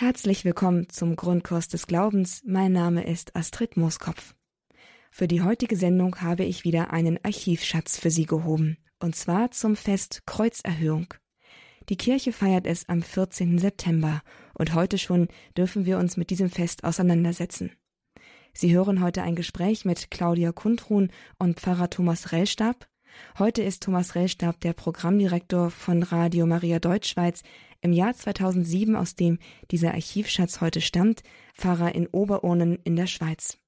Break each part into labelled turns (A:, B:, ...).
A: Herzlich willkommen zum Grundkurs des Glaubens. Mein Name ist Astrid Mooskopf. Für die heutige Sendung habe ich wieder einen Archivschatz für Sie gehoben, und zwar zum Fest Kreuzerhöhung. Die Kirche feiert es am 14. September, und heute schon dürfen wir uns mit diesem Fest auseinandersetzen. Sie hören heute ein Gespräch mit Claudia Kundrun und Pfarrer Thomas Rellstab. Heute ist Thomas Rellstab der Programmdirektor von Radio Maria Deutschschweiz im Jahr 2007, aus dem dieser Archivschatz heute stammt, Pfarrer in Oberurnen in der Schweiz.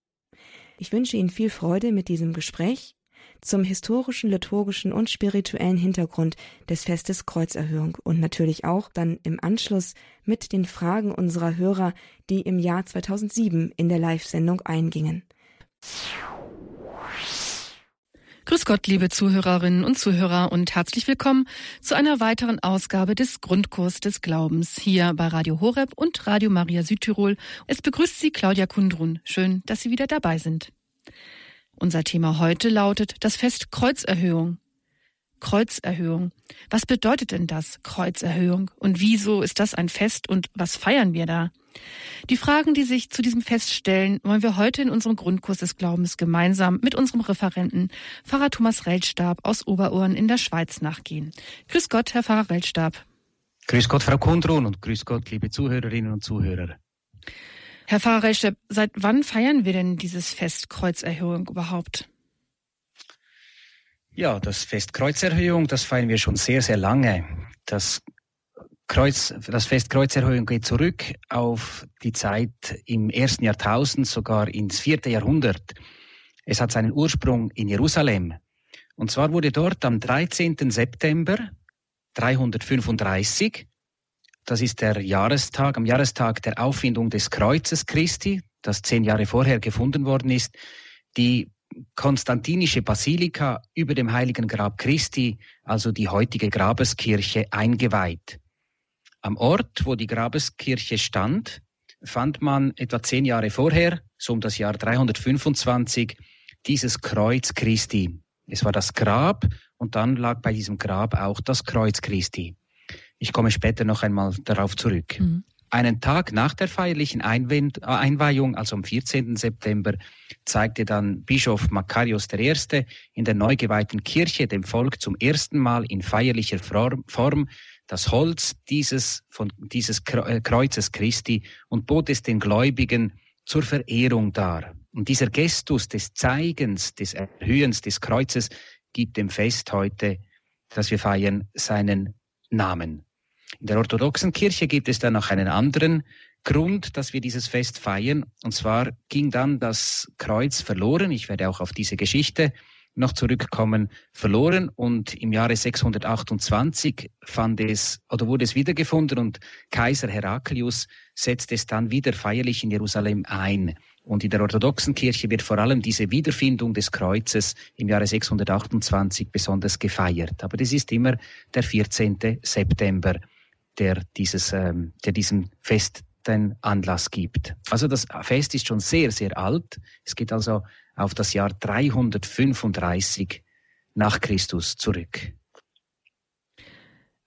A: Ich wünsche Ihnen viel Freude mit diesem Gespräch zum historischen, liturgischen und spirituellen Hintergrund des Festes Kreuzerhöhung und natürlich auch dann im Anschluss mit den Fragen unserer Hörer, die im Jahr 2007 in der Live-Sendung eingingen.
B: Grüß Gott, liebe Zuhörerinnen und Zuhörer und herzlich willkommen zu einer weiteren Ausgabe des Grundkurs des Glaubens hier bei Radio Horeb und Radio Maria Südtirol. Es begrüßt Sie Claudia Kundrun. Schön, dass Sie wieder dabei sind. Unser Thema heute lautet das Fest Kreuzerhöhung. Kreuzerhöhung. Was bedeutet denn das, Kreuzerhöhung? Und wieso ist das ein Fest und was feiern wir da? Die Fragen, die sich zu diesem Fest stellen, wollen wir heute in unserem Grundkurs des Glaubens gemeinsam mit unserem Referenten Pfarrer Thomas Reltstab aus Oberuhren in der Schweiz nachgehen. Grüß Gott, Herr Pfarrer Reltstab.
C: Grüß Gott, Frau Kundrun und grüß Gott, liebe Zuhörerinnen und Zuhörer.
B: Herr Pfarrer Reltstab, seit wann feiern wir denn dieses Fest Kreuzerhöhung überhaupt?
C: Ja, das Fest Kreuzerhöhung, das feiern wir schon sehr, sehr lange. Das Kreuz, das Fest Kreuzerhöhung geht zurück auf die Zeit im ersten Jahrtausend, sogar ins vierte Jahrhundert. Es hat seinen Ursprung in Jerusalem. Und zwar wurde dort am 13. September 335, das ist der Jahrestag, am Jahrestag der Auffindung des Kreuzes Christi, das zehn Jahre vorher gefunden worden ist, die konstantinische Basilika über dem heiligen Grab Christi, also die heutige Grabeskirche, eingeweiht. Am Ort, wo die Grabeskirche stand, fand man etwa zehn Jahre vorher, so um das Jahr 325, dieses Kreuz Christi. Es war das Grab und dann lag bei diesem Grab auch das Kreuz Christi. Ich komme später noch einmal darauf zurück. Mhm. Einen Tag nach der feierlichen äh, Einweihung, also am 14. September, zeigte dann Bischof Makarios I. in der neu geweihten Kirche dem Volk zum ersten Mal in feierlicher Form das Holz dieses, von, dieses äh, Kreuzes Christi und bot es den Gläubigen zur Verehrung dar. Und dieser Gestus des Zeigens, des Erhöhens des Kreuzes gibt dem Fest heute, das wir feiern, seinen Namen. In der orthodoxen Kirche gibt es dann noch einen anderen Grund, dass wir dieses Fest feiern. Und zwar ging dann das Kreuz verloren. Ich werde auch auf diese Geschichte noch zurückkommen, verloren und im Jahre 628 fand es oder wurde es wiedergefunden und Kaiser Heraklius setzte es dann wieder feierlich in Jerusalem ein. Und in der orthodoxen Kirche wird vor allem diese Wiederfindung des Kreuzes im Jahre 628 besonders gefeiert. Aber das ist immer der 14. September, der dieses, ähm, der diesem Fest den Anlass gibt. Also das Fest ist schon sehr, sehr alt. Es geht also auf das Jahr 335 nach Christus zurück.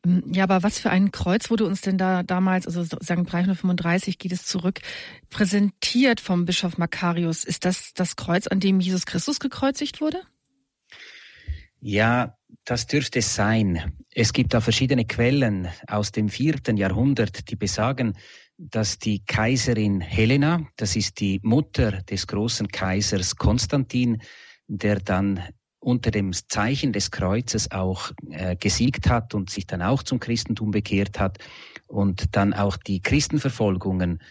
B: Ähm, ja, aber was für ein Kreuz wurde uns denn da damals, also sagen 335 geht es zurück, präsentiert vom Bischof Makarius? Ist das das Kreuz, an dem Jesus Christus gekreuzigt wurde?
C: Ja, das dürfte es sein. Es gibt da verschiedene Quellen aus dem vierten Jahrhundert, die besagen, dass die Kaiserin Helena, das ist die Mutter des großen Kaisers Konstantin, der dann unter dem Zeichen des Kreuzes auch äh, gesiegt hat und sich dann auch zum Christentum bekehrt hat und dann auch die Christenverfolgungen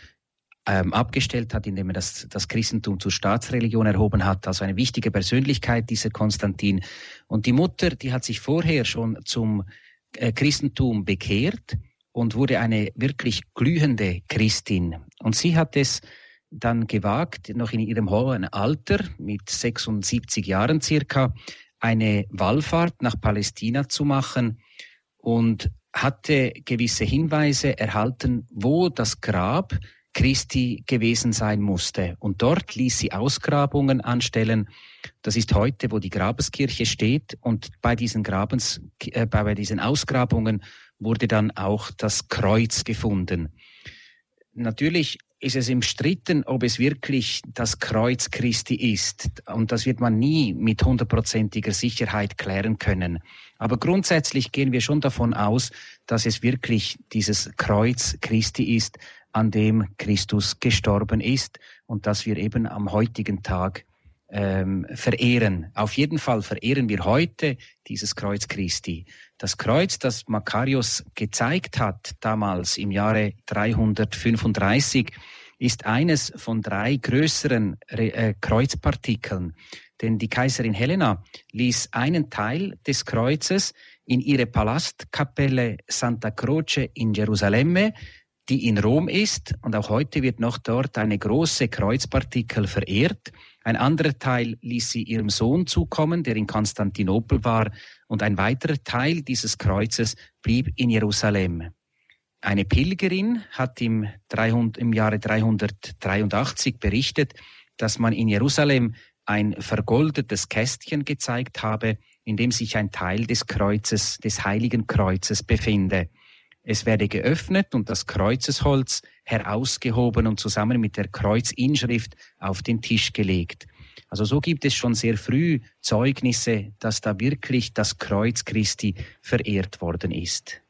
C: ähm, abgestellt hat, indem er das, das Christentum zur Staatsreligion erhoben hat. Also eine wichtige Persönlichkeit, dieser Konstantin. Und die Mutter, die hat sich vorher schon zum äh, Christentum bekehrt und wurde eine wirklich glühende Christin. Und sie hat es dann gewagt, noch in ihrem hohen Alter, mit 76 Jahren circa, eine Wallfahrt nach Palästina zu machen und hatte gewisse Hinweise erhalten, wo das Grab Christi gewesen sein musste. Und dort ließ sie Ausgrabungen anstellen. Das ist heute, wo die Grabeskirche steht. Und bei diesen Grabens, äh, bei diesen Ausgrabungen wurde dann auch das Kreuz gefunden. Natürlich ist es umstritten, ob es wirklich das Kreuz Christi ist. Und das wird man nie mit hundertprozentiger Sicherheit klären können. Aber grundsätzlich gehen wir schon davon aus, dass es wirklich dieses Kreuz Christi ist, an dem Christus gestorben ist und dass wir eben am heutigen Tag ähm, verehren. Auf jeden Fall verehren wir heute dieses Kreuz Christi. Das Kreuz, das Makarios gezeigt hat, damals im Jahre 335, ist eines von drei größeren äh, Kreuzpartikeln. Denn die Kaiserin Helena ließ einen Teil des Kreuzes in ihre Palastkapelle Santa Croce in Jerusalemme die in Rom ist und auch heute wird noch dort eine große Kreuzpartikel verehrt. Ein anderer Teil ließ sie ihrem Sohn zukommen, der in Konstantinopel war, und ein weiterer Teil dieses Kreuzes blieb in Jerusalem. Eine Pilgerin hat im, 300, im Jahre 383 berichtet, dass man in Jerusalem ein vergoldetes Kästchen gezeigt habe, in dem sich ein Teil des Kreuzes, des heiligen Kreuzes befinde. Es werde geöffnet und das Kreuzesholz herausgehoben und zusammen mit der Kreuzinschrift auf den Tisch gelegt. Also so gibt es schon sehr früh Zeugnisse, dass da wirklich das Kreuz Christi verehrt worden ist.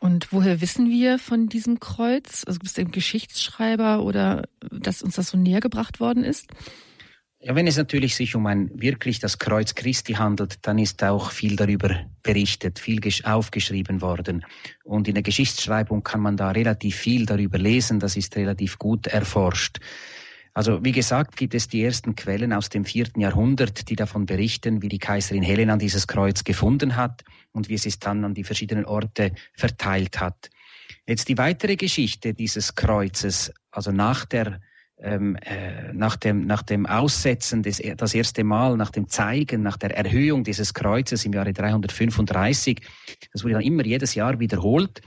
B: Und woher wissen wir von diesem Kreuz? Also gibt es einen Geschichtsschreiber oder dass uns das so näher gebracht worden ist?
C: Ja, wenn es natürlich sich um ein wirklich das Kreuz Christi handelt, dann ist auch viel darüber berichtet, viel aufgeschrieben worden. Und in der Geschichtsschreibung kann man da relativ viel darüber lesen, das ist relativ gut erforscht. Also wie gesagt, gibt es die ersten Quellen aus dem vierten Jahrhundert, die davon berichten, wie die Kaiserin Helena dieses Kreuz gefunden hat und wie sie es dann an die verschiedenen Orte verteilt hat. Jetzt die weitere Geschichte dieses Kreuzes, also nach der ähm, äh, nach, dem, nach dem Aussetzen des, das erste Mal, nach dem Zeigen, nach der Erhöhung dieses Kreuzes im Jahre 335, das wurde dann immer jedes Jahr wiederholt.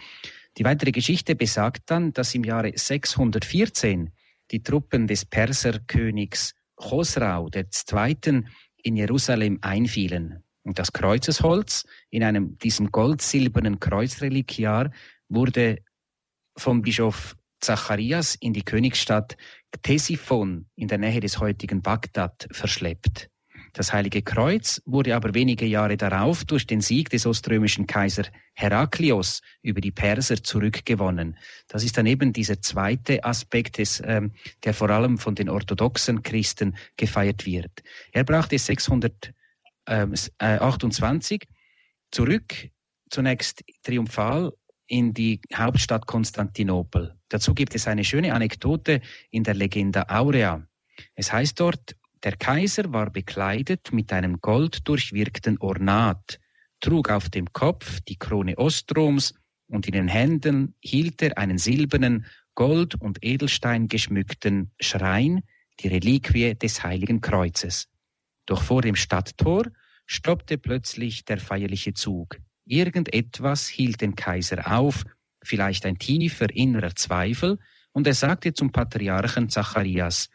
C: Die weitere Geschichte besagt dann, dass im Jahre 614 die Truppen des Perserkönigs Chosrau II. in Jerusalem einfielen. Und das Kreuzesholz in einem, diesem gold-silbernen Kreuzreliquiar wurde vom Bischof Zacharias in die Königsstadt Ctesiphon in der Nähe des heutigen Bagdad verschleppt. Das Heilige Kreuz wurde aber wenige Jahre darauf durch den Sieg des oströmischen Kaiser Heraklios über die Perser zurückgewonnen. Das ist dann eben dieser zweite Aspekt, des, ähm, der vor allem von den orthodoxen Christen gefeiert wird. Er brachte 628 ähm, äh, zurück, zunächst triumphal in die Hauptstadt Konstantinopel. Dazu gibt es eine schöne Anekdote in der Legende Aurea. Es heißt dort, der Kaiser war bekleidet mit einem golddurchwirkten Ornat, trug auf dem Kopf die Krone Ostroms und in den Händen hielt er einen silbernen, Gold- und Edelstein geschmückten Schrein, die Reliquie des Heiligen Kreuzes. Doch vor dem Stadttor stoppte plötzlich der feierliche Zug. Irgendetwas hielt den Kaiser auf, vielleicht ein tiefer innerer Zweifel, und er sagte zum Patriarchen Zacharias,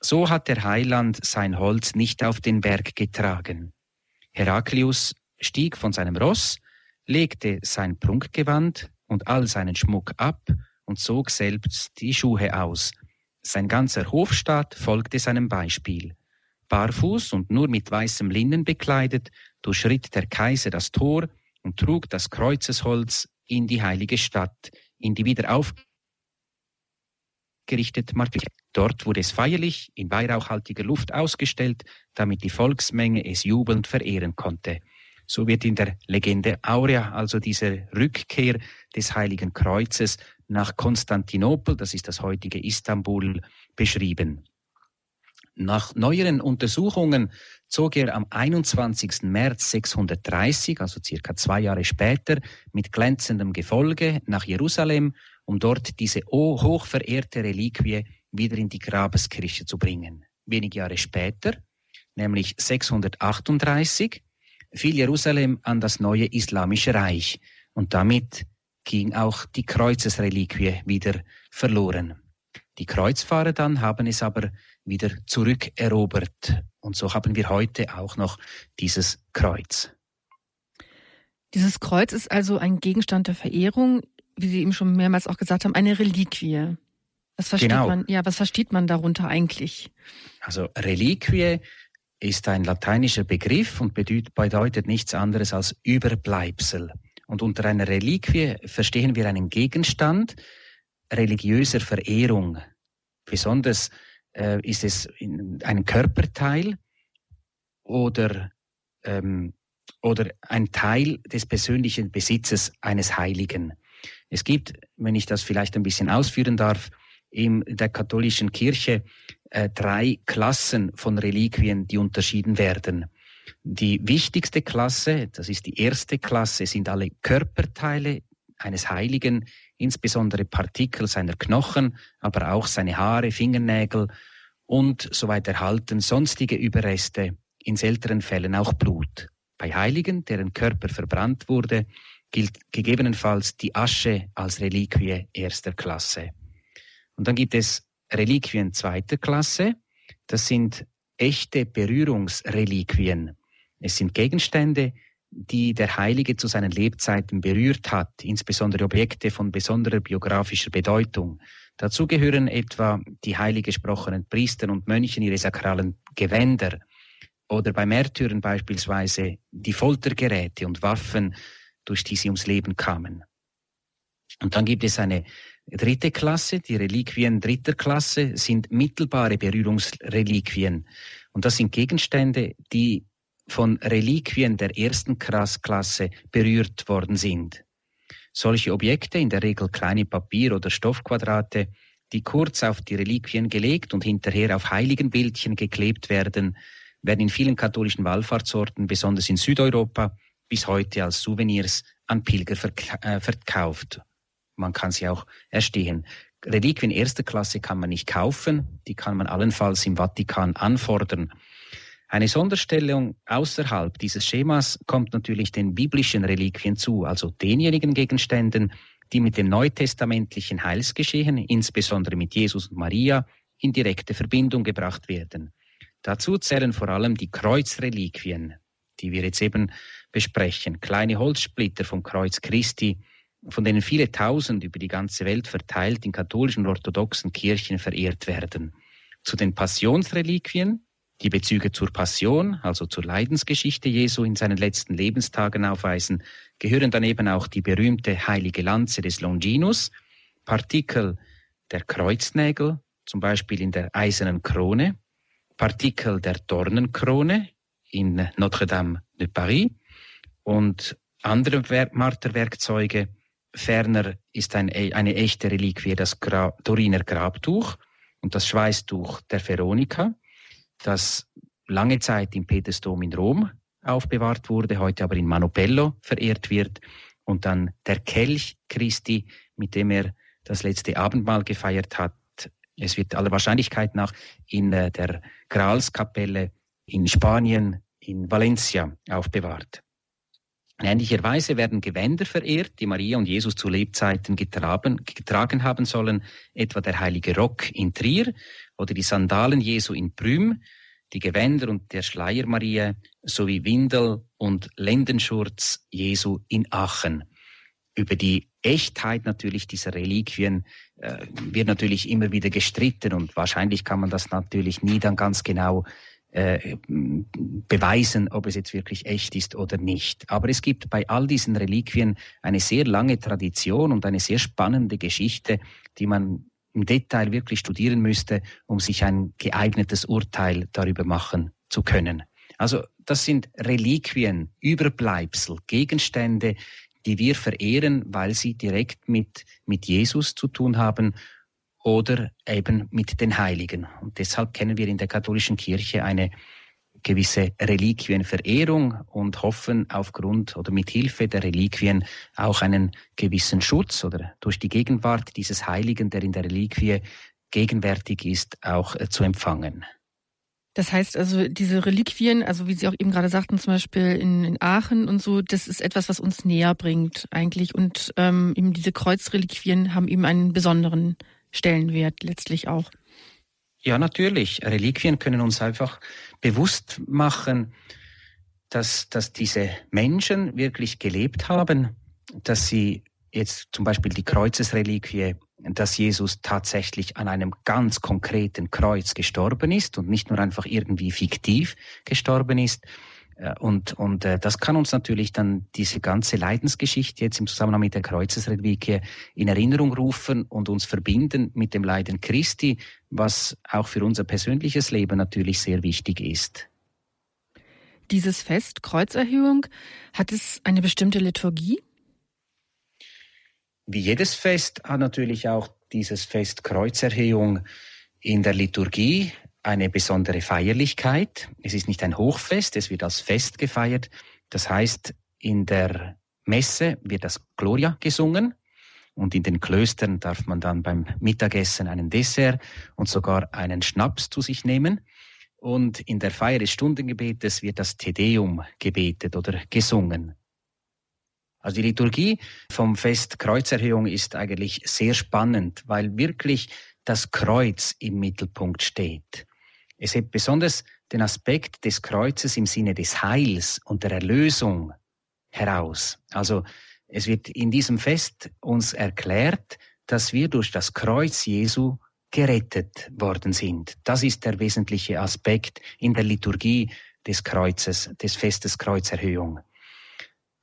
C: so hat der Heiland sein Holz nicht auf den Berg getragen. Heraklius stieg von seinem Ross, legte sein Prunkgewand und all seinen Schmuck ab und zog selbst die Schuhe aus. Sein ganzer Hofstaat folgte seinem Beispiel. Barfuß und nur mit weißem Linnen bekleidet, durchschritt der Kaiser das Tor und trug das Kreuzesholz in die heilige Stadt, in die wieder aufgerichtete Martyr. Dort wurde es feierlich in weihrauchhaltiger Luft ausgestellt, damit die Volksmenge es jubelnd verehren konnte. So wird in der Legende Aurea also diese Rückkehr des Heiligen Kreuzes nach Konstantinopel, das ist das heutige Istanbul, beschrieben. Nach neueren Untersuchungen zog er am 21. März 630, also circa zwei Jahre später, mit glänzendem Gefolge nach Jerusalem, um dort diese hochverehrte Reliquie wieder in die Grabeskirche zu bringen. Wenig Jahre später, nämlich 638, fiel Jerusalem an das neue Islamische Reich und damit ging auch die Kreuzesreliquie wieder verloren. Die Kreuzfahrer dann haben es aber wieder zurückerobert. Und so haben wir heute auch noch dieses Kreuz.
B: Dieses Kreuz ist also ein Gegenstand der Verehrung. wie Sie eben schon mehrmals auch gesagt haben, eine Reliquie. Was versteht genau. man, ja, was versteht man darunter eigentlich?
C: Also Reliquie ist ein lateinischer Begriff und bedeutet nichts anderes als Überbleibsel. Und unter einer Reliquie verstehen wir einen Gegenstand religiöser Verehrung. Besonders äh, ist es ein Körperteil oder, ähm, oder ein Teil des persönlichen Besitzes eines Heiligen. Es gibt, wenn ich das vielleicht ein bisschen ausführen darf, in der katholischen Kirche äh, drei Klassen von Reliquien, die unterschieden werden. Die wichtigste Klasse, das ist die erste Klasse, sind alle Körperteile eines Heiligen, insbesondere Partikel seiner Knochen, aber auch seine Haare, Fingernägel und so weiter erhalten, sonstige Überreste, in seltenen Fällen auch Blut. Bei Heiligen, deren Körper verbrannt wurde, gilt gegebenenfalls die Asche als Reliquie erster Klasse. Und dann gibt es Reliquien zweiter Klasse. Das sind echte Berührungsreliquien. Es sind Gegenstände, die der Heilige zu seinen Lebzeiten berührt hat, insbesondere Objekte von besonderer biografischer Bedeutung. Dazu gehören etwa die heilig gesprochenen Priester und Mönchen ihre sakralen Gewänder oder bei Märtyrern beispielsweise die Foltergeräte und Waffen, durch die sie ums Leben kamen. Und dann gibt es eine dritte Klasse, die Reliquien dritter Klasse sind mittelbare Berührungsreliquien. Und das sind Gegenstände, die von Reliquien der ersten Klasse berührt worden sind. Solche Objekte, in der Regel kleine Papier- oder Stoffquadrate, die kurz auf die Reliquien gelegt und hinterher auf Heiligenbildchen geklebt werden, werden in vielen katholischen Wallfahrtsorten, besonders in Südeuropa, bis heute als Souvenirs an Pilger äh, verkauft man kann sie auch erstehen. Reliquien erster Klasse kann man nicht kaufen, die kann man allenfalls im Vatikan anfordern. Eine Sonderstellung außerhalb dieses Schemas kommt natürlich den biblischen Reliquien zu, also denjenigen Gegenständen, die mit dem neutestamentlichen Heilsgeschehen, insbesondere mit Jesus und Maria, in direkte Verbindung gebracht werden. Dazu zählen vor allem die Kreuzreliquien, die wir jetzt eben besprechen, kleine Holzsplitter vom Kreuz Christi, von denen viele tausend über die ganze Welt verteilt in katholischen und orthodoxen Kirchen verehrt werden. Zu den Passionsreliquien, die Bezüge zur Passion, also zur Leidensgeschichte Jesu in seinen letzten Lebenstagen aufweisen, gehören daneben auch die berühmte heilige Lanze des Longinus, Partikel der Kreuznägel, zum Beispiel in der eisernen Krone, Partikel der Dornenkrone in Notre-Dame de Paris und andere Marterwerkzeuge, Ferner ist ein, eine echte Reliquie das Gra Turiner Grabtuch und das Schweißtuch der Veronika, das lange Zeit im Petersdom in Rom aufbewahrt wurde, heute aber in Manopello verehrt wird. Und dann der Kelch Christi, mit dem er das letzte Abendmahl gefeiert hat. Es wird aller Wahrscheinlichkeit nach in äh, der Gralskapelle in Spanien, in Valencia aufbewahrt. In ähnlicher Weise werden Gewänder verehrt, die Maria und Jesus zu Lebzeiten getragen, getragen haben sollen, etwa der heilige Rock in Trier oder die Sandalen Jesu in Prüm, die Gewänder und der Schleier Maria sowie Windel und Lendenschurz Jesu in Aachen. Über die Echtheit natürlich dieser Reliquien äh, wird natürlich immer wieder gestritten und wahrscheinlich kann man das natürlich nie dann ganz genau äh, beweisen, ob es jetzt wirklich echt ist oder nicht. Aber es gibt bei all diesen Reliquien eine sehr lange Tradition und eine sehr spannende Geschichte, die man im Detail wirklich studieren müsste, um sich ein geeignetes Urteil darüber machen zu können. Also das sind Reliquien, Überbleibsel, Gegenstände, die wir verehren, weil sie direkt mit, mit Jesus zu tun haben oder eben mit den Heiligen. Und deshalb kennen wir in der katholischen Kirche eine gewisse Reliquienverehrung und hoffen aufgrund oder mit Hilfe der Reliquien auch einen gewissen Schutz oder durch die Gegenwart dieses Heiligen, der in der Reliquie gegenwärtig ist, auch äh, zu empfangen.
B: Das heißt also, diese Reliquien, also wie Sie auch eben gerade sagten, zum Beispiel in, in Aachen und so, das ist etwas, was uns näher bringt eigentlich. Und ähm, eben diese Kreuzreliquien haben eben einen besonderen Stellenwert letztlich auch.
C: Ja, natürlich. Reliquien können uns einfach bewusst machen, dass, dass diese Menschen wirklich gelebt haben, dass sie jetzt zum Beispiel die Kreuzesreliquie, dass Jesus tatsächlich an einem ganz konkreten Kreuz gestorben ist und nicht nur einfach irgendwie fiktiv gestorben ist. Äh, und, und äh, das kann uns natürlich dann diese ganze Leidensgeschichte jetzt im Zusammenhang mit der Kreuzesreliquie in Erinnerung rufen und uns verbinden mit dem Leiden Christi, was auch für unser persönliches Leben natürlich sehr wichtig ist.
B: Dieses Fest Kreuzerhöhung, hat es eine bestimmte Liturgie?
C: Wie jedes Fest hat natürlich auch dieses Fest Kreuzerhöhung in der Liturgie eine besondere Feierlichkeit. Es ist nicht ein Hochfest, es wird als Fest gefeiert. Das heißt, in der Messe wird das Gloria gesungen und in den Klöstern darf man dann beim Mittagessen einen Dessert und sogar einen Schnaps zu sich nehmen. Und in der Feier des Stundengebetes wird das Tedeum gebetet oder gesungen. Also die Liturgie vom Fest Kreuzerhöhung ist eigentlich sehr spannend, weil wirklich das Kreuz im Mittelpunkt steht. Es hebt besonders den Aspekt des Kreuzes im Sinne des Heils und der Erlösung heraus. Also es wird in diesem Fest uns erklärt, dass wir durch das Kreuz Jesu gerettet worden sind. Das ist der wesentliche Aspekt in der Liturgie des Kreuzes, des Festes Kreuzerhöhung.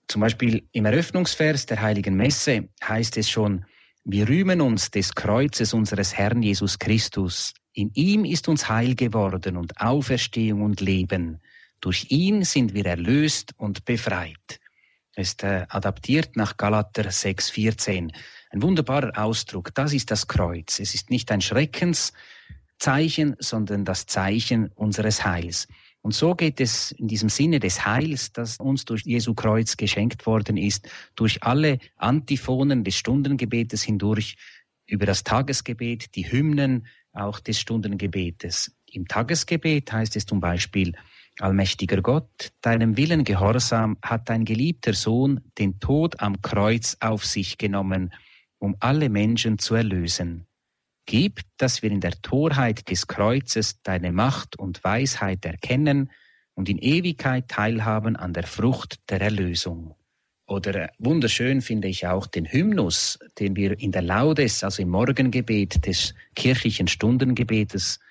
C: Zum Beispiel im Eröffnungsvers der Heiligen Messe heißt es schon, wir rühmen uns des Kreuzes unseres Herrn Jesus Christus. In ihm ist uns Heil geworden und Auferstehung und Leben. Durch ihn sind wir erlöst und befreit. Ist äh, adaptiert nach Galater 6,14. Ein wunderbarer Ausdruck. Das ist das Kreuz. Es ist nicht ein Schreckenszeichen, sondern das Zeichen unseres Heils. Und so geht es in diesem Sinne des Heils, das uns durch Jesu Kreuz geschenkt worden ist, durch alle Antiphonen des Stundengebetes hindurch, über das Tagesgebet, die Hymnen auch des Stundengebetes. Im Tagesgebet heißt es zum Beispiel, Allmächtiger Gott, deinem Willen gehorsam hat dein geliebter Sohn den Tod am Kreuz auf sich genommen, um alle Menschen zu erlösen. Gib, dass wir in der Torheit des Kreuzes deine Macht und Weisheit erkennen und in Ewigkeit teilhaben an der Frucht der Erlösung. Oder wunderschön finde ich auch den Hymnus, den wir in der Laudes, also im Morgengebet des kirchlichen Stundengebetes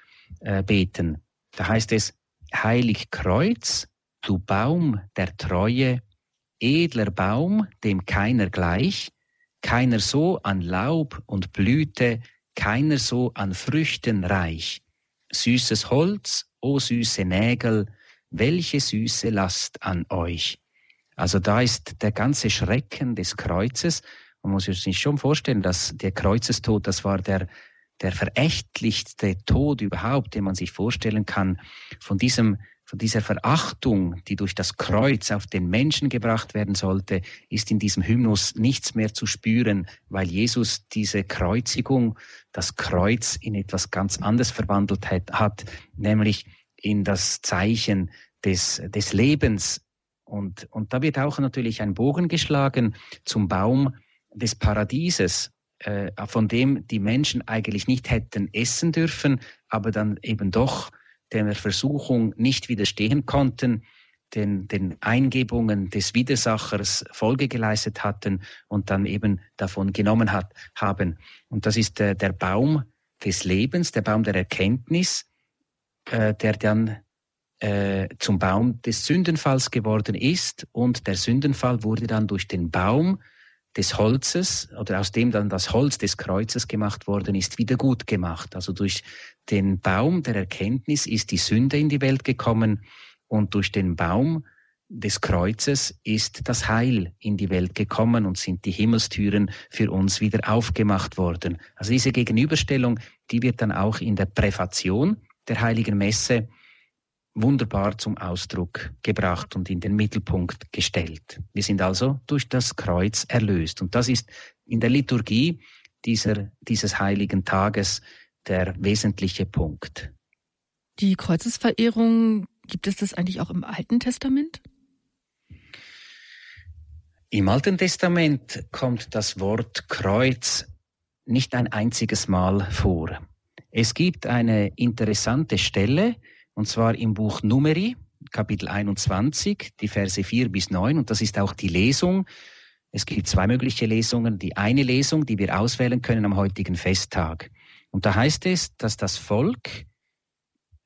C: äh, beten. Da heißt es, Heilig Kreuz, du Baum der Treue, edler Baum, dem keiner gleich, keiner so an Laub und Blüte keiner so an Früchten reich. Süßes Holz, o süße Nägel, welche süße Last an euch. Also da ist der ganze Schrecken des Kreuzes. Man muss sich schon vorstellen, dass der Kreuzestod, das war der, der verächtlichste Tod überhaupt, den man sich vorstellen kann. Von diesem von dieser Verachtung, die durch das Kreuz auf den Menschen gebracht werden sollte, ist in diesem Hymnus nichts mehr zu spüren, weil Jesus diese Kreuzigung, das Kreuz in etwas ganz anderes verwandelt hat, nämlich in das Zeichen des, des Lebens. Und, und da wird auch natürlich ein Bogen geschlagen zum Baum des Paradieses, äh, von dem die Menschen eigentlich nicht hätten essen dürfen, aber dann eben doch der Versuchung nicht widerstehen konnten, den, den Eingebungen des Widersachers Folge geleistet hatten und dann eben davon genommen hat, haben. Und das ist äh, der Baum des Lebens, der Baum der Erkenntnis, äh, der dann äh, zum Baum des Sündenfalls geworden ist. Und der Sündenfall wurde dann durch den Baum des Holzes oder aus dem dann das Holz des Kreuzes gemacht worden ist, wieder gut gemacht. Also durch den Baum der Erkenntnis ist die Sünde in die Welt gekommen und durch den Baum des Kreuzes ist das Heil in die Welt gekommen und sind die Himmelstüren für uns wieder aufgemacht worden. Also diese Gegenüberstellung, die wird dann auch in der Präfation der heiligen Messe wunderbar zum Ausdruck gebracht und in den Mittelpunkt gestellt. Wir sind also durch das Kreuz erlöst. Und das ist in der Liturgie dieser, dieses heiligen Tages der wesentliche Punkt.
B: Die Kreuzesverehrung, gibt es das eigentlich auch im Alten Testament?
C: Im Alten Testament kommt das Wort Kreuz nicht ein einziges Mal vor. Es gibt eine interessante Stelle, und zwar im Buch Numeri, Kapitel 21, die Verse 4 bis 9, und das ist auch die Lesung Es gibt zwei mögliche Lesungen. Die eine Lesung, die wir auswählen können am heutigen Festtag. Und da heißt es, dass das Volk,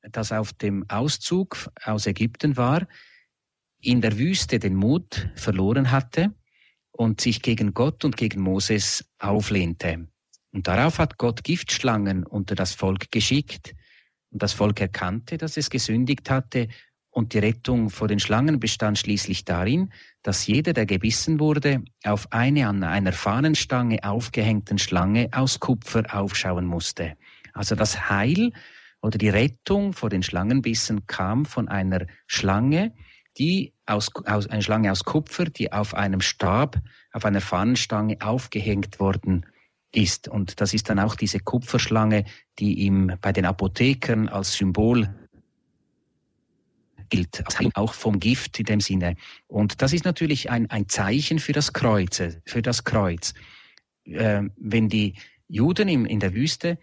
C: das auf dem Auszug aus Ägypten war, in der Wüste den Mut verloren hatte und sich gegen Gott und gegen Moses auflehnte. Und darauf hat Gott Giftschlangen unter das Volk geschickt. Und das Volk erkannte, dass es gesündigt hatte und die Rettung vor den Schlangen bestand schließlich darin, dass jeder, der gebissen wurde, auf eine an einer Fahnenstange aufgehängten Schlange aus Kupfer aufschauen musste. Also das Heil oder die Rettung vor den Schlangenbissen kam von einer Schlange, die aus, aus eine Schlange aus Kupfer, die auf einem Stab, auf einer Fahnenstange aufgehängt worden ist. Und das ist dann auch diese Kupferschlange, die ihm bei den Apothekern als Symbol gilt, also auch vom Gift in dem Sinne. Und das ist natürlich ein, ein Zeichen für das Kreuz, für das Kreuz. Äh, wenn die Juden im, in der Wüste,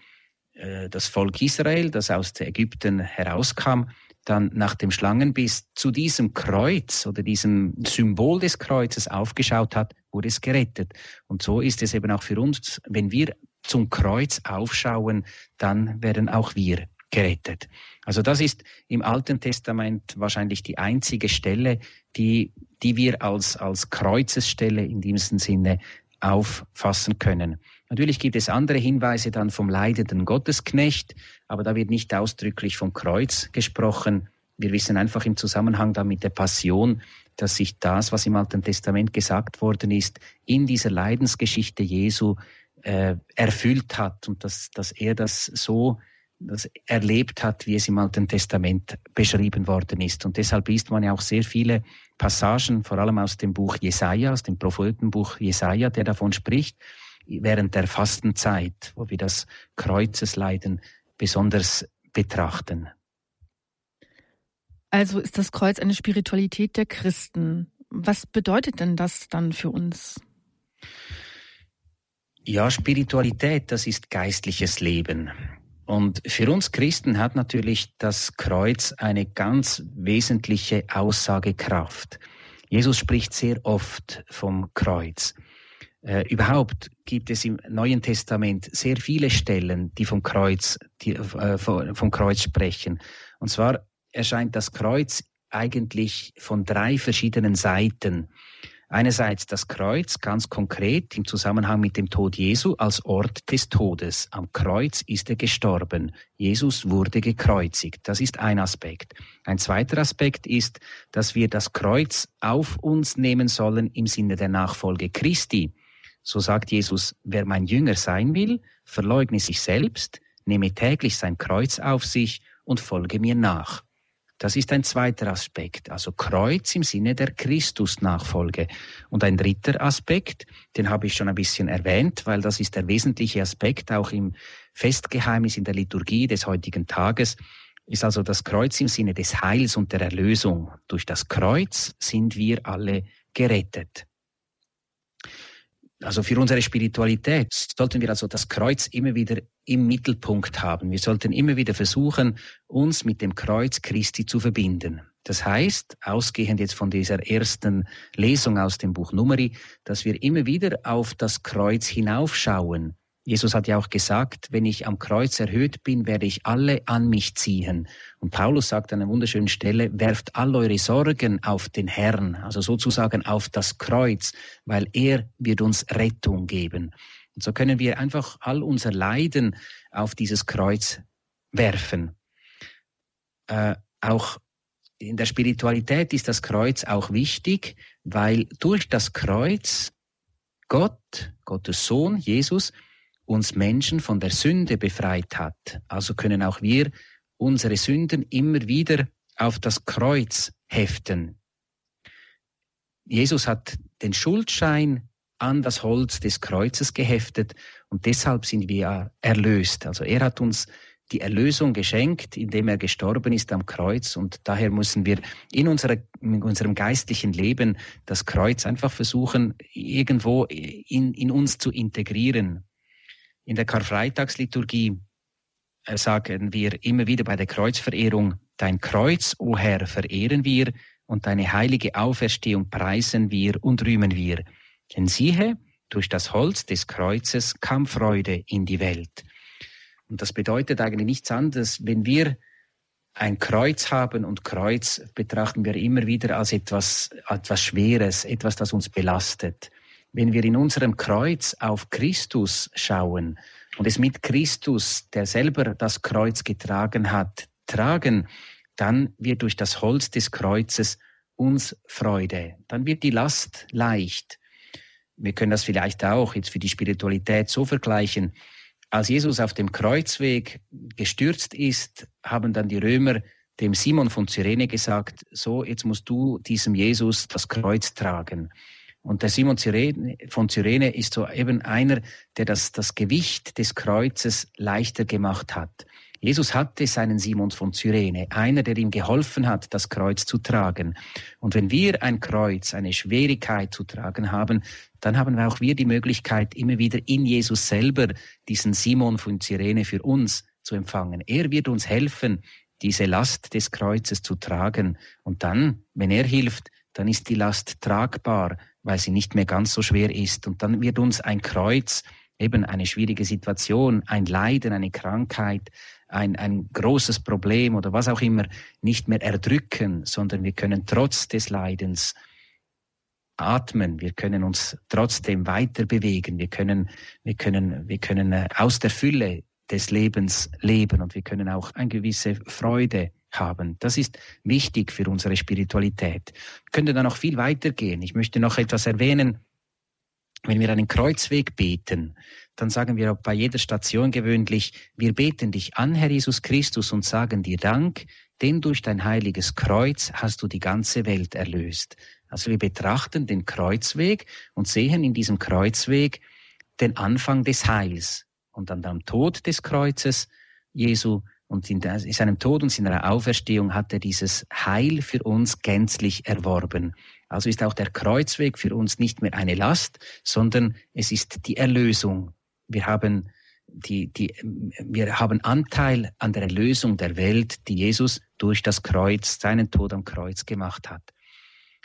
C: äh, das Volk Israel, das aus Ägypten herauskam, dann nach dem Schlangenbiss zu diesem Kreuz oder diesem Symbol des Kreuzes aufgeschaut hat, wurde es gerettet. Und so ist es eben auch für uns, wenn wir zum Kreuz aufschauen, dann werden auch wir gerettet. Also das ist im Alten Testament wahrscheinlich die einzige Stelle, die, die wir als, als Kreuzesstelle in diesem Sinne auffassen können. Natürlich gibt es andere Hinweise dann vom leidenden Gottesknecht, aber da wird nicht ausdrücklich vom Kreuz gesprochen. Wir wissen einfach im Zusammenhang da mit der Passion, dass sich das, was im Alten Testament gesagt worden ist, in dieser Leidensgeschichte Jesu äh, erfüllt hat und dass, dass er das so das erlebt hat, wie es im Alten Testament beschrieben worden ist. Und deshalb liest man ja auch sehr viele Passagen, vor allem aus dem Buch Jesaja, aus dem Prophetenbuch Jesaja, der davon spricht, während der Fastenzeit, wo wir das Kreuzesleiden besonders betrachten.
B: Also ist das Kreuz eine Spiritualität der Christen. Was bedeutet denn das dann für uns?
C: Ja, Spiritualität, das ist geistliches Leben. Und für uns Christen hat natürlich das Kreuz eine ganz wesentliche Aussagekraft. Jesus spricht sehr oft vom Kreuz. Äh, überhaupt gibt es im Neuen Testament sehr viele Stellen, die vom Kreuz, die, äh, vom Kreuz sprechen. Und zwar erscheint das Kreuz eigentlich von drei verschiedenen Seiten. Einerseits das Kreuz ganz konkret im Zusammenhang mit dem Tod Jesu als Ort des Todes. Am Kreuz ist er gestorben. Jesus wurde gekreuzigt. Das ist ein Aspekt. Ein zweiter Aspekt ist, dass wir das Kreuz auf uns nehmen sollen im Sinne der Nachfolge Christi. So sagt Jesus, wer mein Jünger sein will, verleugne sich selbst, nehme täglich sein Kreuz auf sich und folge mir nach. Das ist ein zweiter Aspekt, also Kreuz im Sinne der Christusnachfolge. Und ein dritter Aspekt, den habe ich schon ein bisschen erwähnt, weil das ist der wesentliche Aspekt auch im Festgeheimnis in der Liturgie des heutigen Tages, ist also das Kreuz im Sinne des Heils und der Erlösung. Durch das Kreuz sind wir alle gerettet. Also für unsere Spiritualität sollten wir also das Kreuz immer wieder im Mittelpunkt haben. Wir sollten immer wieder versuchen, uns mit dem Kreuz Christi zu verbinden. Das heißt, ausgehend jetzt von dieser ersten Lesung aus dem Buch Numeri, dass wir immer wieder auf das Kreuz hinaufschauen Jesus hat ja auch gesagt, wenn ich am Kreuz erhöht bin, werde ich alle an mich ziehen. Und Paulus sagt an einer wunderschönen Stelle, werft all eure Sorgen auf den Herrn, also sozusagen auf das Kreuz, weil er wird uns Rettung geben. Und so können wir einfach all unser Leiden auf dieses Kreuz werfen. Äh, auch in der Spiritualität ist das Kreuz auch wichtig, weil durch das Kreuz Gott, Gottes Sohn, Jesus, uns Menschen von der Sünde befreit hat. Also können auch wir unsere Sünden immer wieder auf das Kreuz heften. Jesus hat den Schuldschein an das Holz des Kreuzes geheftet und deshalb sind wir erlöst. Also er hat uns die Erlösung geschenkt, indem er gestorben ist am Kreuz und daher müssen wir in, unserer, in unserem geistlichen Leben das Kreuz einfach versuchen, irgendwo in, in uns zu integrieren. In der Karfreitagsliturgie äh, sagen wir immer wieder bei der Kreuzverehrung, dein Kreuz, o Herr, verehren wir und deine heilige Auferstehung preisen wir und rühmen wir. Denn siehe, durch das Holz des Kreuzes kam Freude in die Welt. Und das bedeutet eigentlich nichts anderes, wenn wir ein Kreuz haben und Kreuz betrachten wir immer wieder als etwas, etwas Schweres, etwas, das uns belastet. Wenn wir in unserem Kreuz auf Christus schauen und es mit Christus, der selber das Kreuz getragen hat, tragen, dann wird durch das Holz des Kreuzes uns Freude. Dann wird die Last leicht. Wir können das vielleicht auch jetzt für die Spiritualität so vergleichen. Als Jesus auf dem Kreuzweg gestürzt ist, haben dann die Römer dem Simon von Cyrene gesagt, so, jetzt musst du diesem Jesus das Kreuz tragen. Und der Simon von Cyrene ist so eben einer, der das, das Gewicht des Kreuzes leichter gemacht hat. Jesus hatte seinen Simon von Cyrene, einer, der ihm geholfen hat, das Kreuz zu tragen. Und wenn wir ein Kreuz, eine Schwierigkeit zu tragen haben, dann haben auch wir die Möglichkeit, immer wieder in Jesus selber diesen Simon von Cyrene für uns zu empfangen. Er wird uns helfen, diese Last des Kreuzes zu tragen. Und dann, wenn er hilft, dann ist die Last tragbar, weil sie nicht mehr ganz so schwer ist. Und dann wird uns ein Kreuz, eben eine schwierige Situation, ein Leiden, eine Krankheit, ein, ein großes Problem oder was auch immer nicht mehr erdrücken, sondern wir können trotz des Leidens atmen, wir können uns trotzdem weiter bewegen, wir können, wir können, wir können äh, aus der Fülle des Lebens leben und wir können auch eine gewisse Freude haben. Das ist wichtig für unsere Spiritualität. Ich könnte da noch viel weiter gehen. Ich möchte noch etwas erwähnen. Wenn wir einen Kreuzweg beten, dann sagen wir auch bei jeder Station gewöhnlich, wir beten dich an, Herr Jesus Christus, und sagen dir Dank, denn durch dein heiliges Kreuz hast du die ganze Welt erlöst. Also wir betrachten den Kreuzweg und sehen in diesem Kreuzweg den Anfang des Heils. Und an dem Tod des Kreuzes Jesu und in seinem Tod und seiner Auferstehung hat er dieses Heil für uns gänzlich erworben. Also ist auch der Kreuzweg für uns nicht mehr eine Last, sondern es ist die Erlösung. Wir haben die, die, wir haben Anteil an der Erlösung der Welt, die Jesus durch das Kreuz, seinen Tod am Kreuz gemacht hat.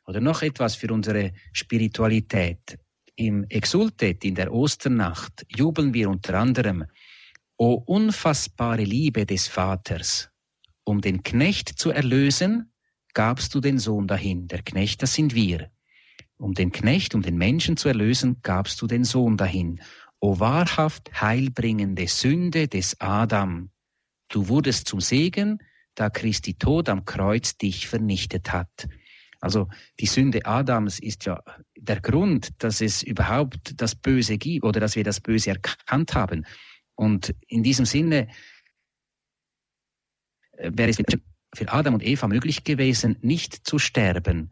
C: Oder noch etwas für unsere Spiritualität. Im Exultet, in der Osternacht, jubeln wir unter anderem, O unfassbare Liebe des Vaters, um den Knecht zu erlösen, gabst du den Sohn dahin. Der Knecht, das sind wir. Um den Knecht, um den Menschen zu erlösen, gabst du den Sohn dahin. O wahrhaft heilbringende Sünde des Adam, du wurdest zum Segen, da Christi Tod am Kreuz dich vernichtet hat. Also die Sünde Adams ist ja der Grund, dass es überhaupt das Böse gibt oder dass wir das Böse erkannt haben. Und in diesem Sinne äh, wäre es für Adam und Eva möglich gewesen, nicht zu sterben.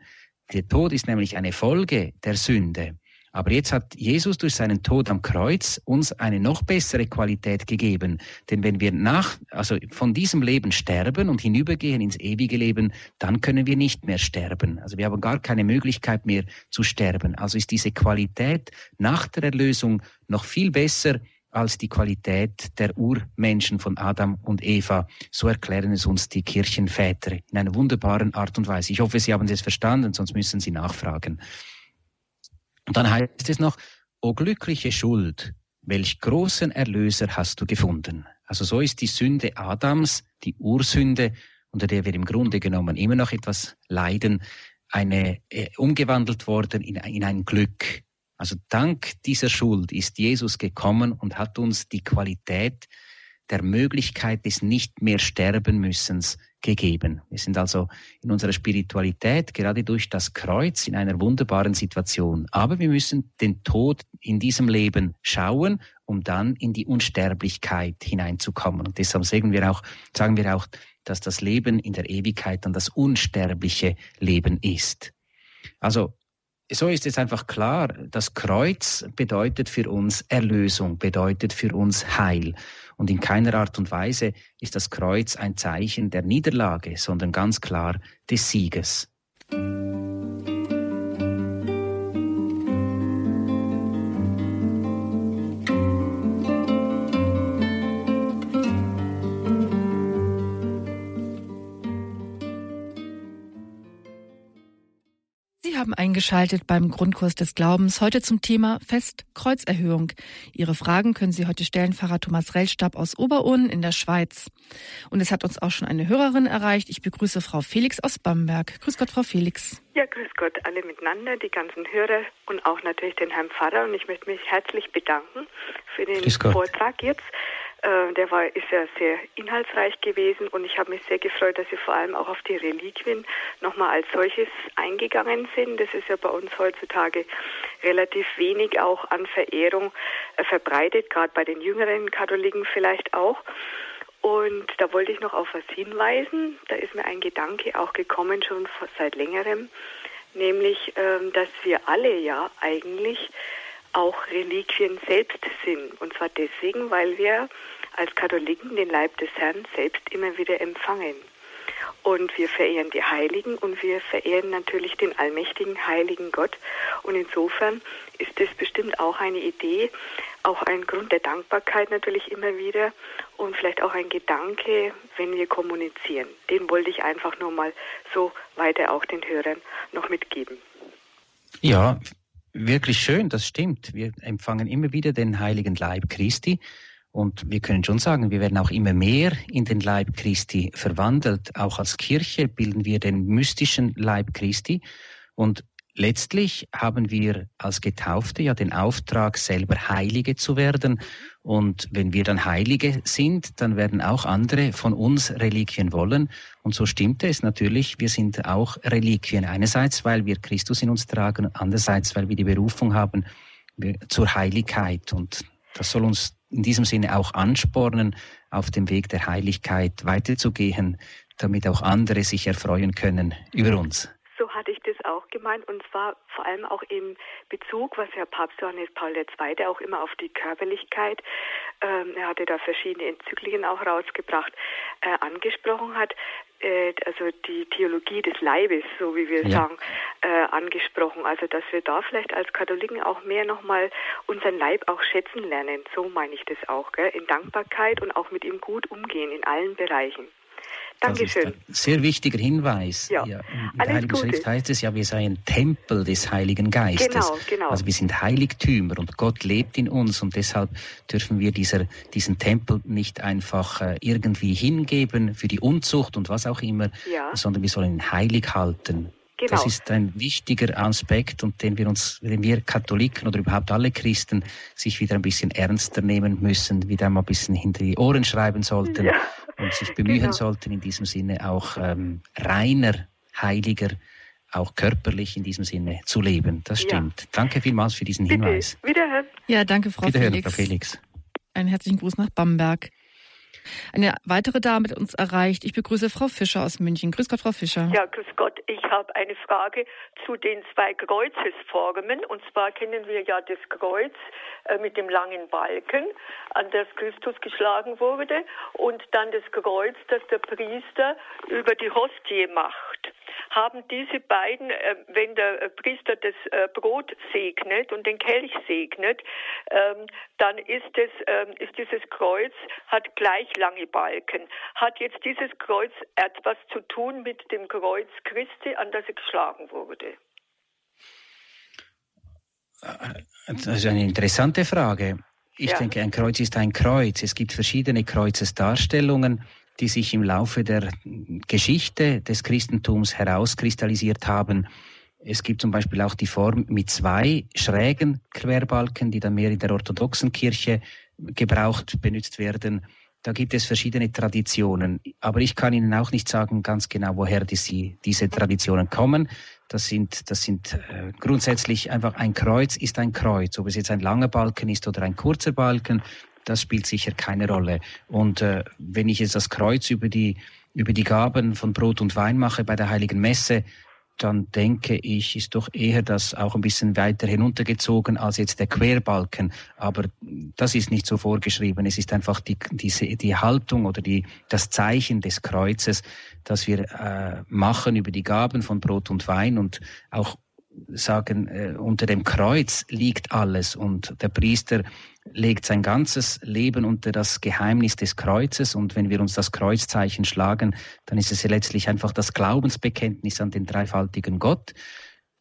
C: Der Tod ist nämlich eine Folge der Sünde. Aber jetzt hat Jesus durch seinen Tod am Kreuz uns eine noch bessere Qualität gegeben. Denn wenn wir nach, also von diesem Leben sterben und hinübergehen ins ewige Leben, dann können wir nicht mehr sterben. Also wir haben gar keine Möglichkeit mehr zu sterben. Also ist diese Qualität nach der Erlösung noch viel besser als die Qualität der Urmenschen von Adam und Eva. So erklären es uns die Kirchenväter in einer wunderbaren Art und Weise. Ich hoffe, Sie haben es verstanden, sonst müssen Sie nachfragen. Und dann heißt es noch, O glückliche Schuld, welch großen Erlöser hast du gefunden. Also so ist die Sünde Adams, die Ursünde, unter der wir im Grunde genommen immer noch etwas leiden, eine äh, umgewandelt worden in, in ein Glück. Also dank dieser Schuld ist Jesus gekommen und hat uns die Qualität der Möglichkeit des nicht mehr sterben müssens gegeben. Wir sind also in unserer Spiritualität gerade durch das Kreuz in einer wunderbaren Situation. Aber wir müssen den Tod in diesem Leben schauen, um dann in die Unsterblichkeit hineinzukommen. Und deshalb sagen wir auch, sagen wir auch, dass das Leben in der Ewigkeit dann das unsterbliche Leben ist. Also so ist es einfach klar, das Kreuz bedeutet für uns Erlösung, bedeutet für uns Heil. Und in keiner Art und Weise ist das Kreuz ein Zeichen der Niederlage, sondern ganz klar des Sieges.
B: Sie eingeschaltet beim Grundkurs des Glaubens heute zum Thema Fest Kreuzerhöhung. Ihre Fragen können Sie heute stellen, Pfarrer Thomas Rellstab aus Oberurn in der Schweiz. Und es hat uns auch schon eine Hörerin erreicht. Ich begrüße Frau Felix aus Bamberg. Grüß Gott, Frau Felix.
D: Ja, grüß Gott alle miteinander, die ganzen Hörer und auch natürlich den Herrn Pfarrer. Und ich möchte mich herzlich bedanken für den Vortrag jetzt. Äh, der war, ist ja sehr inhaltsreich gewesen und ich habe mich sehr gefreut, dass Sie vor allem auch auf die Reliquien nochmal als solches eingegangen sind. Das ist ja bei uns heutzutage relativ wenig auch an Verehrung äh, verbreitet, gerade bei den jüngeren Katholiken vielleicht auch. Und da wollte ich noch auf was hinweisen. Da ist mir ein Gedanke auch gekommen, schon seit längerem, nämlich, ähm, dass wir alle ja eigentlich auch Reliquien selbst sind. Und zwar deswegen, weil wir als Katholiken den Leib des Herrn selbst immer wieder empfangen. Und wir verehren die Heiligen und wir verehren natürlich den allmächtigen heiligen Gott. Und insofern ist es bestimmt auch eine Idee, auch ein Grund der Dankbarkeit natürlich immer wieder und vielleicht auch ein Gedanke, wenn wir kommunizieren. Den wollte ich einfach nur mal so weiter auch den Hörern noch mitgeben.
C: Ja, wirklich schön, das stimmt. Wir empfangen immer wieder den heiligen Leib Christi. Und wir können schon sagen, wir werden auch immer mehr in den Leib Christi verwandelt. Auch als Kirche bilden wir den mystischen Leib Christi. Und letztlich haben wir als Getaufte ja den Auftrag, selber Heilige zu werden. Und wenn wir dann Heilige sind, dann werden auch andere von uns Reliquien wollen. Und so stimmte es natürlich, wir sind auch Reliquien. Einerseits, weil wir Christus in uns tragen, andererseits, weil wir die Berufung haben zur Heiligkeit. Und das soll uns in diesem Sinne auch anspornen, auf dem Weg der Heiligkeit weiterzugehen, damit auch andere sich erfreuen können über uns.
D: So hatte ich das auch gemeint und zwar vor allem auch im Bezug, was Herr Papst Johannes Paul II. auch immer auf die Körperlichkeit, ähm, er hatte da verschiedene Enzykliken auch rausgebracht, äh, angesprochen hat, äh, also die Theologie des Leibes, so wie wir ja. sagen, äh, angesprochen. Also dass wir da vielleicht als Katholiken auch mehr nochmal unseren Leib auch schätzen lernen. So meine ich das auch, gell? in Dankbarkeit und auch mit ihm gut umgehen in allen Bereichen. Dankeschön. Das ist
C: ein sehr wichtiger Hinweis. Ja. ja in der Heiligen Gute. Schrift heißt es ja, wir seien Tempel des Heiligen Geistes. Genau, genau. Also wir sind Heiligtümer und Gott lebt in uns und deshalb dürfen wir dieser, diesen Tempel nicht einfach äh, irgendwie hingeben für die Unzucht und was auch immer, ja. sondern wir sollen ihn heilig halten. Genau. Das ist ein wichtiger Aspekt und den wir uns, den wir Katholiken oder überhaupt alle Christen sich wieder ein bisschen ernster nehmen müssen, wieder mal ein bisschen hinter die Ohren schreiben sollten ja. Und sich bemühen genau. sollten, in diesem Sinne auch ähm, reiner, heiliger, auch körperlich in diesem Sinne zu leben. Das stimmt. Ja. Danke vielmals für diesen Bitte. Hinweis.
B: Wiederhören. Ja, danke, Frau Wiederhören, Felix. Frau Felix. Einen herzlichen Gruß nach Bamberg. Eine weitere Dame hat uns erreicht. Ich begrüße Frau Fischer aus München. Grüß Gott, Frau Fischer.
E: Ja, grüß Gott. Ich habe eine Frage zu den zwei Kreuzesformen. Und zwar kennen wir ja das Kreuz äh, mit dem langen Balken, an das Christus geschlagen wurde, und dann das Kreuz, das der Priester über die Hostie macht haben diese beiden, äh, wenn der äh, Priester das äh, Brot segnet und den Kelch segnet, ähm, dann ist, es, ähm, ist dieses Kreuz, hat gleich lange Balken. Hat jetzt dieses Kreuz etwas zu tun mit dem Kreuz Christi, an das er geschlagen wurde?
C: Das ist eine interessante Frage. Ich ja. denke, ein Kreuz ist ein Kreuz. Es gibt verschiedene Kreuzesdarstellungen die sich im Laufe der Geschichte des Christentums herauskristallisiert haben. Es gibt zum Beispiel auch die Form mit zwei schrägen Querbalken, die dann mehr in der orthodoxen Kirche gebraucht, benutzt werden. Da gibt es verschiedene Traditionen. Aber ich kann Ihnen auch nicht sagen ganz genau, woher die, diese Traditionen kommen. Das sind, das sind äh, grundsätzlich einfach ein Kreuz ist ein Kreuz. Ob es jetzt ein langer Balken ist oder ein kurzer Balken, das spielt sicher keine Rolle. Und äh, wenn ich jetzt das Kreuz über die, über die Gaben von Brot und Wein mache bei der Heiligen Messe, dann denke ich, ist doch eher das auch ein bisschen weiter hinuntergezogen als jetzt der Querbalken. Aber das ist nicht so vorgeschrieben. Es ist einfach die, die, die Haltung oder die, das Zeichen des Kreuzes, das wir äh, machen über die Gaben von Brot und Wein und auch sagen, äh, unter dem Kreuz liegt alles und der Priester legt sein ganzes Leben unter das Geheimnis des Kreuzes und wenn wir uns das Kreuzzeichen schlagen, dann ist es ja letztlich einfach das Glaubensbekenntnis an den dreifaltigen Gott,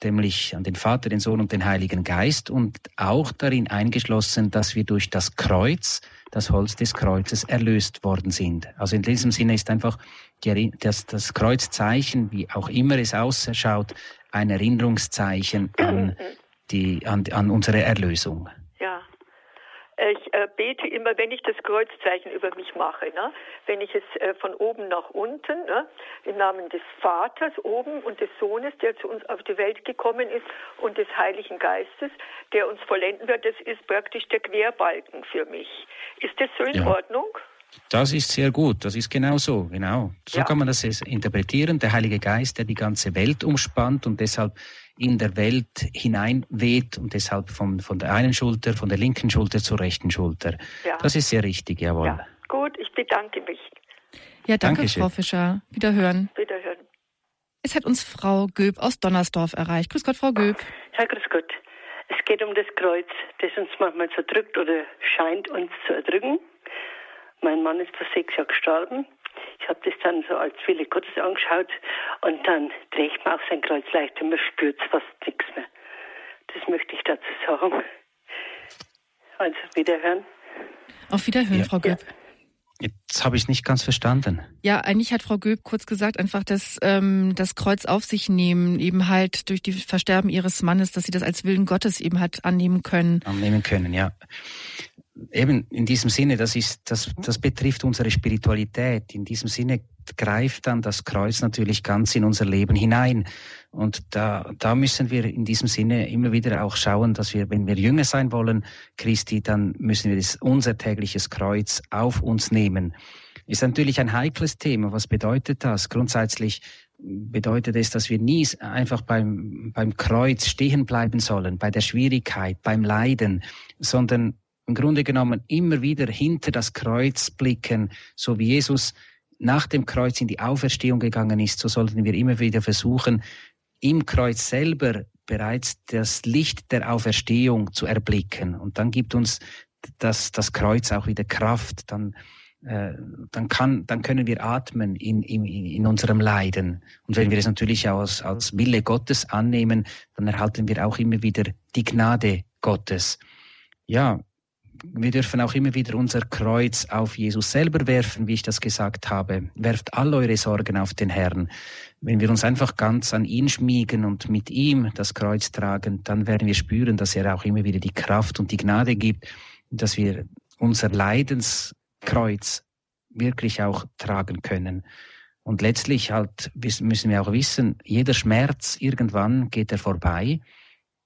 C: nämlich an den Vater, den Sohn und den Heiligen Geist und auch darin eingeschlossen, dass wir durch das Kreuz, das Holz des Kreuzes, erlöst worden sind. Also in diesem Sinne ist einfach die, das, das Kreuzzeichen, wie auch immer es ausschaut, ein Erinnerungszeichen an, die, an, an unsere Erlösung.
E: Ich äh, bete immer, wenn ich das Kreuzzeichen über mich mache, ne? wenn ich es äh, von oben nach unten, ne? im Namen des Vaters oben und des Sohnes, der zu uns auf die Welt gekommen ist, und des Heiligen Geistes, der uns vollenden wird, das ist praktisch der Querbalken für mich. Ist das so in ja. Ordnung?
C: Das ist sehr gut, das ist genau so, genau. So ja. kann man das interpretieren. Der Heilige Geist, der die ganze Welt umspannt und deshalb in der Welt hineinweht und deshalb von, von der einen Schulter, von der linken Schulter zur rechten Schulter. Ja. Das ist sehr richtig, jawohl. Ja.
E: Gut, ich bedanke mich.
B: Ja, danke, Dankeschön. Frau Fischer. Wiederhören.
E: Wiederhören.
B: Es hat uns Frau Göb aus Donnersdorf erreicht. Grüß Gott, Frau Göb.
F: Ja, grüß Gott. Es geht um das Kreuz, das uns manchmal zerdrückt oder scheint uns zu erdrücken. Mein Mann ist vor sechs Jahren gestorben. Ich habe das dann so als Wille Gottes angeschaut und dann drehe ich mir auf sein Kreuz leicht und man spürt fast nichts mehr. Das möchte ich dazu sagen. Also wiederhören.
B: Auf Wiederhören, ja. Frau Göb. Ja.
C: Jetzt habe ich nicht ganz verstanden.
B: Ja, eigentlich hat Frau Göb kurz gesagt, einfach, dass ähm, das Kreuz auf sich nehmen, eben halt durch die Versterben ihres Mannes, dass sie das als Willen Gottes eben hat annehmen können.
C: Annehmen können, ja eben in diesem Sinne, das ist, das, das betrifft unsere Spiritualität. In diesem Sinne greift dann das Kreuz natürlich ganz in unser Leben hinein. Und da, da müssen wir in diesem Sinne immer wieder auch schauen, dass wir, wenn wir Jünger sein wollen, Christi, dann müssen wir das, unser tägliches Kreuz auf uns nehmen. Ist natürlich ein heikles Thema. Was bedeutet das? Grundsätzlich bedeutet es, dass wir nie einfach beim, beim Kreuz stehen bleiben sollen, bei der Schwierigkeit, beim Leiden, sondern im Grunde genommen immer wieder hinter das Kreuz blicken, so wie Jesus nach dem Kreuz in die Auferstehung gegangen ist, so sollten wir immer wieder versuchen, im Kreuz selber bereits das Licht der Auferstehung zu erblicken. Und dann gibt uns das, das Kreuz auch wieder Kraft. Dann, äh, dann, kann, dann können wir atmen in, in, in unserem Leiden. Und wenn wir es natürlich als, als Wille Gottes annehmen, dann erhalten wir auch immer wieder die Gnade Gottes. Ja, wir dürfen auch immer wieder unser Kreuz auf Jesus selber werfen, wie ich das gesagt habe. Werft all eure Sorgen auf den Herrn. Wenn wir uns einfach ganz an ihn schmiegen und mit ihm das Kreuz tragen, dann werden wir spüren, dass er auch immer wieder die Kraft und die Gnade gibt, dass wir unser Leidenskreuz wirklich auch tragen können. Und letztlich halt müssen wir auch wissen, jeder Schmerz, irgendwann geht er vorbei.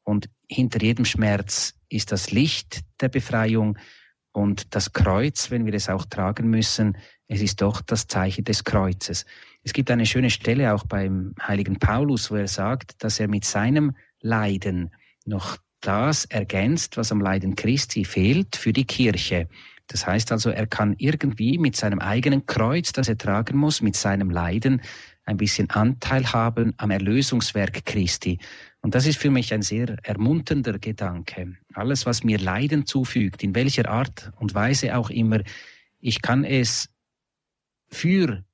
C: Und hinter jedem Schmerz ist das Licht der Befreiung und das Kreuz, wenn wir es auch tragen müssen, es ist doch das Zeichen des Kreuzes. Es gibt eine schöne Stelle auch beim heiligen Paulus, wo er sagt, dass er mit seinem Leiden noch das ergänzt, was am Leiden Christi fehlt für die Kirche. Das heißt also, er kann irgendwie mit seinem eigenen Kreuz, das er tragen muss, mit seinem Leiden ein bisschen Anteil haben am Erlösungswerk Christi. Und das ist für mich ein sehr ermunternder Gedanke. Alles, was mir Leiden zufügt, in welcher Art und Weise auch immer, ich kann es für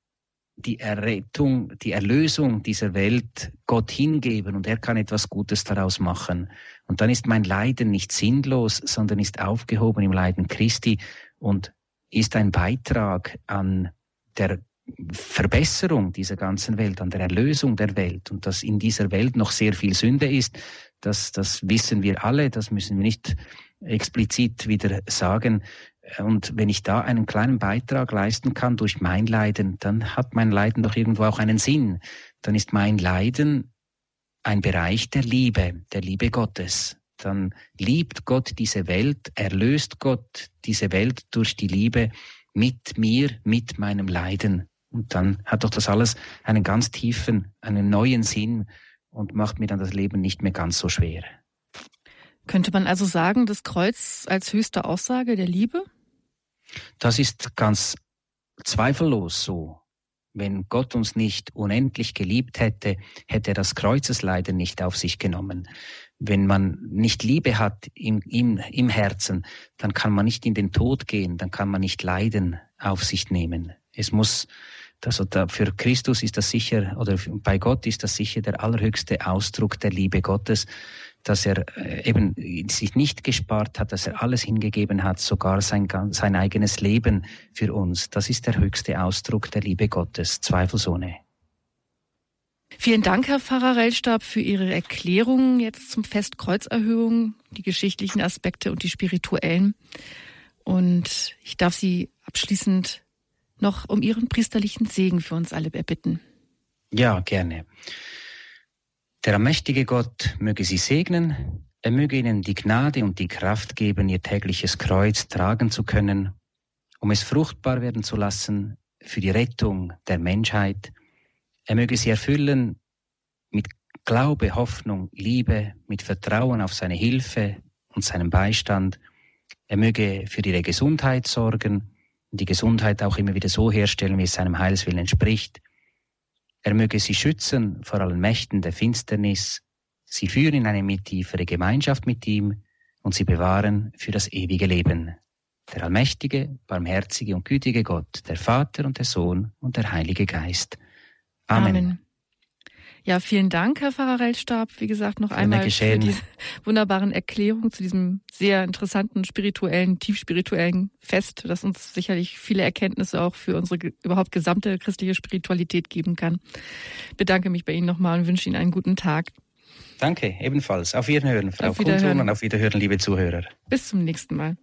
C: die Errettung, die Erlösung dieser Welt Gott hingeben und er kann etwas Gutes daraus machen. Und dann ist mein Leiden nicht sinnlos, sondern ist aufgehoben im Leiden Christi und ist ein Beitrag an der Verbesserung dieser ganzen Welt, an der Erlösung der Welt und dass in dieser Welt noch sehr viel Sünde ist, das, das wissen wir alle, das müssen wir nicht explizit wieder sagen. Und wenn ich da einen kleinen Beitrag leisten kann durch mein Leiden, dann hat mein Leiden doch irgendwo auch einen Sinn. Dann ist mein Leiden ein Bereich der Liebe, der Liebe Gottes. Dann liebt Gott diese Welt, erlöst Gott diese Welt durch die Liebe mit mir, mit meinem Leiden. Und dann hat doch das alles einen ganz tiefen, einen neuen Sinn und macht mir dann das Leben nicht mehr ganz so schwer.
B: Könnte man also sagen, das Kreuz als höchste Aussage der Liebe?
C: Das ist ganz zweifellos so. Wenn Gott uns nicht unendlich geliebt hätte, hätte er das Kreuzesleiden nicht auf sich genommen. Wenn man nicht Liebe hat im, im, im Herzen, dann kann man nicht in den Tod gehen, dann kann man nicht Leiden auf sich nehmen. Es muss Also da, für Christus ist das sicher, oder bei Gott ist das sicher der allerhöchste Ausdruck der Liebe Gottes, dass er äh, eben sich nicht gespart hat, dass er alles hingegeben hat, sogar sein, sein eigenes Leben für uns. Das ist der höchste Ausdruck der Liebe Gottes, zweifelsohne.
B: Vielen Dank, Herr Pfarrer Rellstab, für Ihre Erklärungen jetzt zum Fest Kreuzerhöhung, die geschichtlichen Aspekte und die spirituellen. Und ich darf Sie abschließend noch um Ihren priesterlichen Segen für uns alle erbitten.
C: Ja, gerne. Der allmächtige Gott möge Sie segnen, er möge Ihnen die Gnade und die Kraft geben, Ihr tägliches Kreuz tragen zu können, um es fruchtbar werden zu lassen für die Rettung der Menschheit. Er möge Sie erfüllen mit Glaube, Hoffnung, Liebe, mit Vertrauen auf seine Hilfe und seinen Beistand. Er möge für Ihre Gesundheit sorgen die Gesundheit auch immer wieder so herstellen, wie es seinem Heilswillen entspricht. Er möge sie schützen vor allen Mächten der Finsternis, sie führen in eine tiefere Gemeinschaft mit ihm und sie bewahren für das ewige Leben. Der allmächtige, barmherzige und gütige Gott, der Vater und der Sohn und der Heilige Geist. Amen. Amen.
B: Ja, vielen Dank, Herr Pfarrer Rellstab. Wie gesagt, noch einmal geschehen. für die wunderbaren Erklärungen zu diesem sehr interessanten spirituellen, tiefspirituellen Fest, das uns sicherlich viele Erkenntnisse auch für unsere überhaupt gesamte christliche Spiritualität geben kann. Ich bedanke mich bei Ihnen nochmal und wünsche Ihnen einen guten Tag.
C: Danke, ebenfalls. Auf Wiederhören, Frau Wiederhören. und auf Wiederhören, liebe Zuhörer.
B: Bis zum nächsten Mal.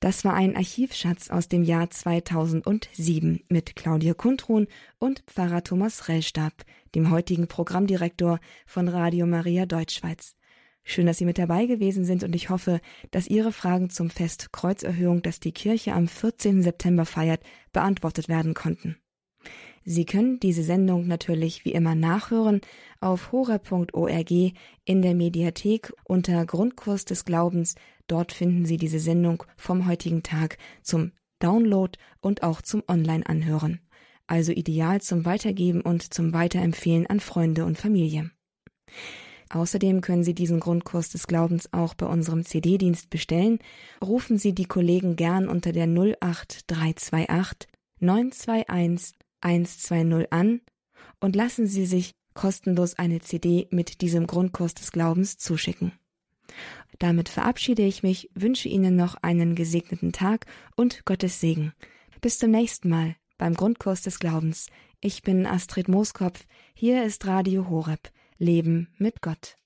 A: Das war ein Archivschatz aus dem Jahr 2007 mit Claudia Kundrun und Pfarrer Thomas Rellstab, dem heutigen Programmdirektor von Radio Maria Deutschschweiz. Schön, dass Sie mit dabei gewesen sind und ich hoffe, dass Ihre Fragen zum Fest Kreuzerhöhung, das die Kirche am 14. September feiert, beantwortet werden konnten. Sie können diese Sendung natürlich wie immer nachhören auf hora.org in der Mediathek unter Grundkurs des Glaubens. Dort finden Sie diese Sendung vom heutigen Tag zum Download und auch zum Online-Anhören. Also ideal zum Weitergeben und zum Weiterempfehlen an Freunde und Familie. Außerdem können Sie diesen Grundkurs des Glaubens auch bei unserem CD-Dienst bestellen. Rufen Sie die Kollegen gern unter der 08328 921 120 an und lassen Sie sich kostenlos eine CD mit diesem Grundkurs des Glaubens zuschicken. Damit verabschiede ich mich, wünsche Ihnen noch einen gesegneten Tag und Gottes Segen. Bis zum nächsten Mal beim Grundkurs des Glaubens. Ich bin Astrid Mooskopf. Hier ist Radio Horeb. Leben mit Gott.